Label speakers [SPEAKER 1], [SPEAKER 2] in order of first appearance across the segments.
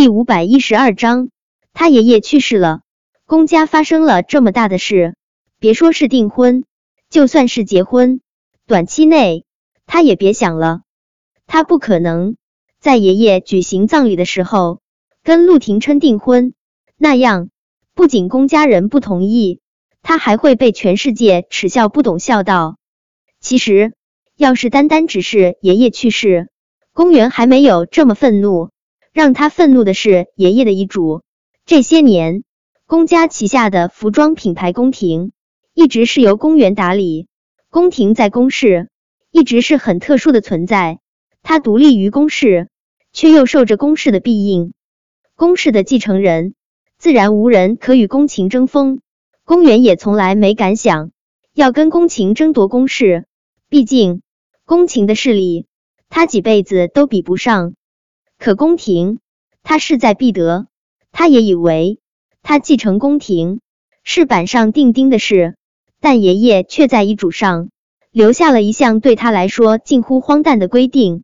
[SPEAKER 1] 第五百一十二章，他爷爷去世了，公家发生了这么大的事，别说是订婚，就算是结婚，短期内他也别想了。他不可能在爷爷举行葬礼的时候跟陆廷琛订婚，那样不仅公家人不同意，他还会被全世界耻笑不懂孝道。其实，要是单单只是爷爷去世，公园还没有这么愤怒。让他愤怒的是爷爷的遗嘱。这些年，宫家旗下的服装品牌宫廷一直是由宫原打理。宫廷在宫室一直是很特殊的存在，它独立于宫室，却又受着宫室的庇应。宫室的继承人，自然无人可与宫廷争锋。宫原也从来没敢想要跟宫廷争夺宫室，毕竟宫廷的势力，他几辈子都比不上。可宫廷，他势在必得。他也以为他继承宫廷是板上钉钉的事，但爷爷却在遗嘱上留下了一项对他来说近乎荒诞的规定：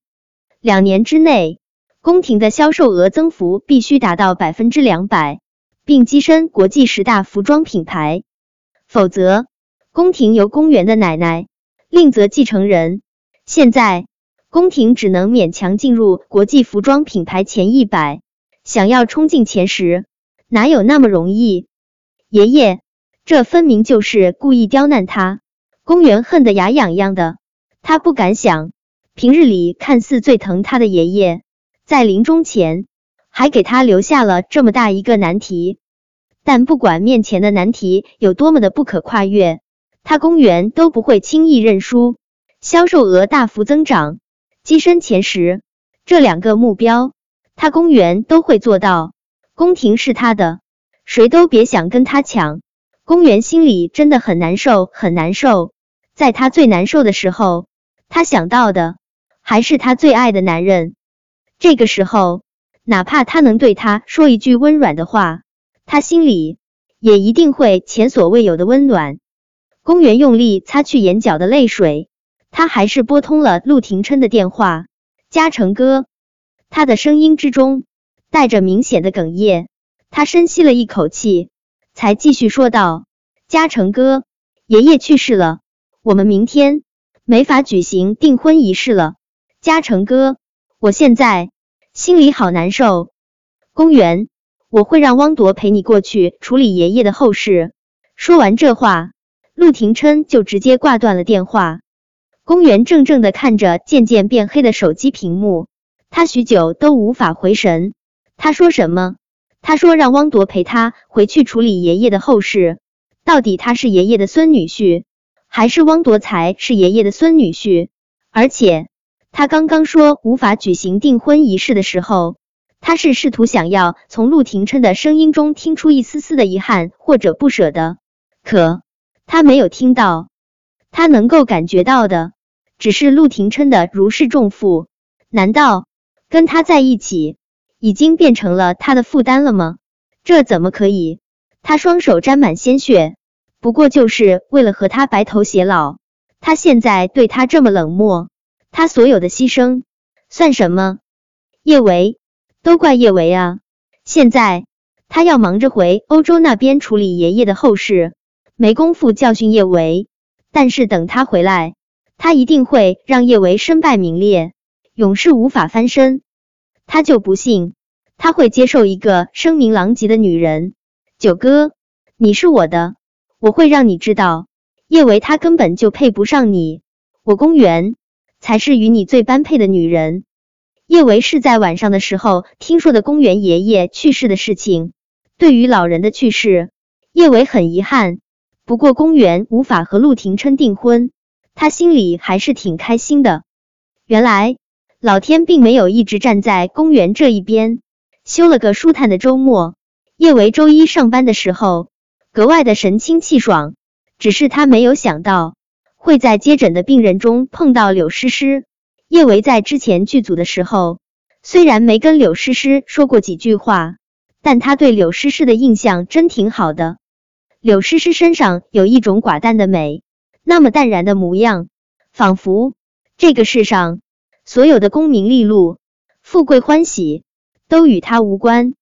[SPEAKER 1] 两年之内，宫廷的销售额增幅必须达到百分之两百，并跻身国际十大服装品牌，否则宫廷由公园的奶奶另择继承人。现在。宫廷只能勉强进入国际服装品牌前一百，想要冲进前十，哪有那么容易？爷爷，这分明就是故意刁难他。公园恨得牙痒痒的，他不敢想，平日里看似最疼他的爷爷，在临终前还给他留下了这么大一个难题。但不管面前的难题有多么的不可跨越，他公园都不会轻易认输。销售额大幅增长。跻身前十，这两个目标，他公园都会做到。宫廷是他的，谁都别想跟他抢。公园心里真的很难受，很难受。在他最难受的时候，他想到的还是他最爱的男人。这个时候，哪怕他能对他说一句温软的话，他心里也一定会前所未有的温暖。公园用力擦去眼角的泪水。他还是拨通了陆廷琛的电话，嘉诚哥，他的声音之中带着明显的哽咽，他深吸了一口气，才继续说道：“嘉诚哥，爷爷去世了，我们明天没法举行订婚仪式了。嘉诚哥，我现在心里好难受。公园，我会让汪铎陪你过去处理爷爷的后事。”说完这话，陆廷琛就直接挂断了电话。公园怔怔的看着渐渐变黑的手机屏幕，他许久都无法回神。他说什么？他说让汪铎陪他回去处理爷爷的后事。到底他是爷爷的孙女婿，还是汪铎才是爷爷的孙女婿？而且他刚刚说无法举行订婚仪式的时候，他是试图想要从陆廷琛的声音中听出一丝丝的遗憾或者不舍的，可他没有听到，他能够感觉到的。只是陆廷琛的如释重负，难道跟他在一起已经变成了他的负担了吗？这怎么可以？他双手沾满鲜血，不过就是为了和他白头偕老。他现在对他这么冷漠，他所有的牺牲算什么？叶维，都怪叶维啊！现在他要忙着回欧洲那边处理爷爷的后事，没工夫教训叶维。但是等他回来。他一定会让叶维身败名裂，永世无法翻身。他就不信他会接受一个声名狼藉的女人。九哥，你是我的，我会让你知道，叶维他根本就配不上你。我公园才是与你最般配的女人。叶维是在晚上的时候听说的公园爷爷去世的事情。对于老人的去世，叶维很遗憾。不过公园无法和陆廷琛订婚。他心里还是挺开心的。原来老天并没有一直站在公园这一边，休了个舒坦的周末。叶维周一上班的时候格外的神清气爽，只是他没有想到会在接诊的病人中碰到柳诗诗。叶维在之前剧组的时候，虽然没跟柳诗诗说过几句话，但他对柳诗诗的印象真挺好的。柳诗诗身上有一种寡淡的美。那么淡然的模样，仿佛这个世上所有的功名利禄、富贵欢喜都与他无关。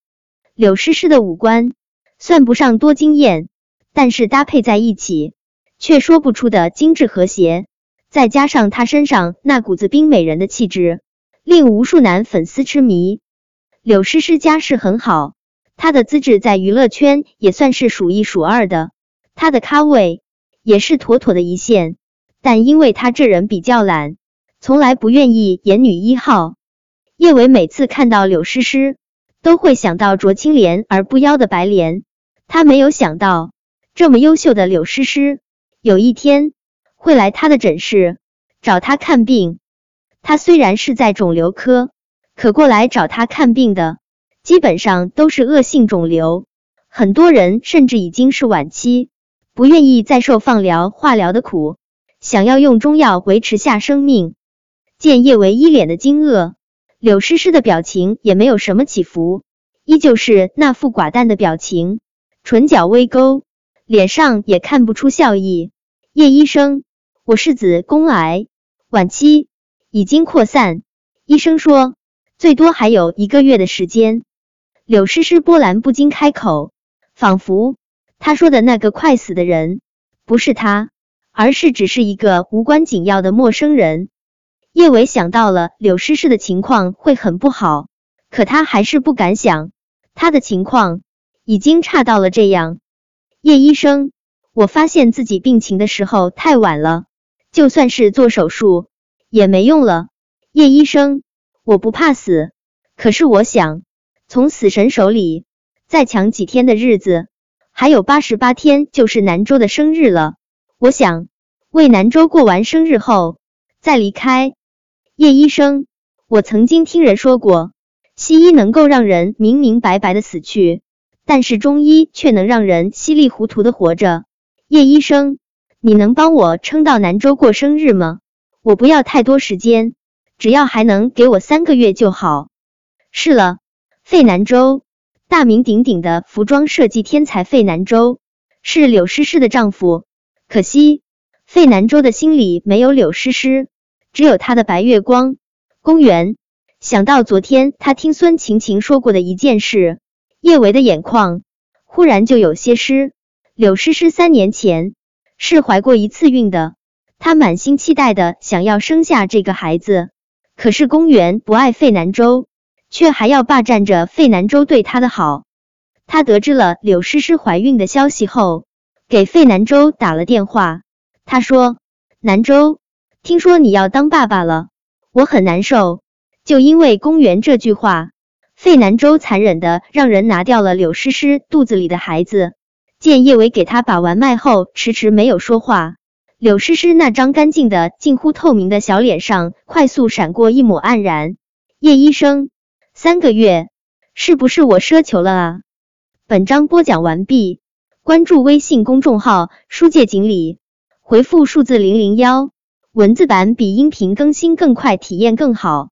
[SPEAKER 1] 柳诗诗的五官算不上多惊艳，但是搭配在一起却说不出的精致和谐。再加上她身上那股子冰美人的气质，令无数男粉丝痴迷。柳诗诗家世很好，她的资质在娱乐圈也算是数一数二的，她的咖位也是妥妥的一线。但因为他这人比较懒，从来不愿意演女一号。叶伟每次看到柳诗诗，都会想到濯清涟而不妖的白莲。他没有想到，这么优秀的柳诗诗，有一天。会来他的诊室找他看病。他虽然是在肿瘤科，可过来找他看病的基本上都是恶性肿瘤，很多人甚至已经是晚期，不愿意再受放疗、化疗的苦，想要用中药维持下生命。见叶维一脸的惊愕，柳诗诗的表情也没有什么起伏，依旧是那副寡淡的表情，唇角微勾，脸上也看不出笑意。叶医生。我是子宫癌晚期，已经扩散。医生说最多还有一个月的时间。柳诗诗波澜不惊开口，仿佛他说的那个快死的人不是他，而是只是一个无关紧要的陌生人。叶伟想到了柳诗诗的情况会很不好，可他还是不敢想他的情况已经差到了这样。叶医生，我发现自己病情的时候太晚了。就算是做手术也没用了，叶医生，我不怕死，可是我想从死神手里再抢几天的日子，还有八十八天就是南州的生日了，我想为南州过完生日后再离开。叶医生，我曾经听人说过，西医能够让人明明白白的死去，但是中医却能让人稀里糊涂的活着。叶医生。你能帮我撑到南州过生日吗？我不要太多时间，只要还能给我三个月就好。是了，费南州，大名鼎鼎的服装设计天才费南州是柳诗诗的丈夫。可惜费南州的心里没有柳诗诗，只有他的白月光。公园想到昨天他听孙晴晴说过的一件事，叶维的眼眶忽然就有些湿。柳诗诗三年前。是怀过一次孕的，她满心期待的想要生下这个孩子，可是公园不爱费南州，却还要霸占着费南州对她的好。他得知了柳诗诗怀孕的消息后，给费南州打了电话。他说：“南州，听说你要当爸爸了，我很难受。”就因为公园这句话，费南州残忍的让人拿掉了柳诗诗肚子里的孩子。见叶伟给他把完脉后，迟迟没有说话。柳诗诗那张干净的、近乎透明的小脸上，快速闪过一抹黯然。叶医生，三个月是不是我奢求了啊？本章播讲完毕，关注微信公众号“书界锦鲤”，回复数字零零幺，文字版比音频更新更快，体验更好。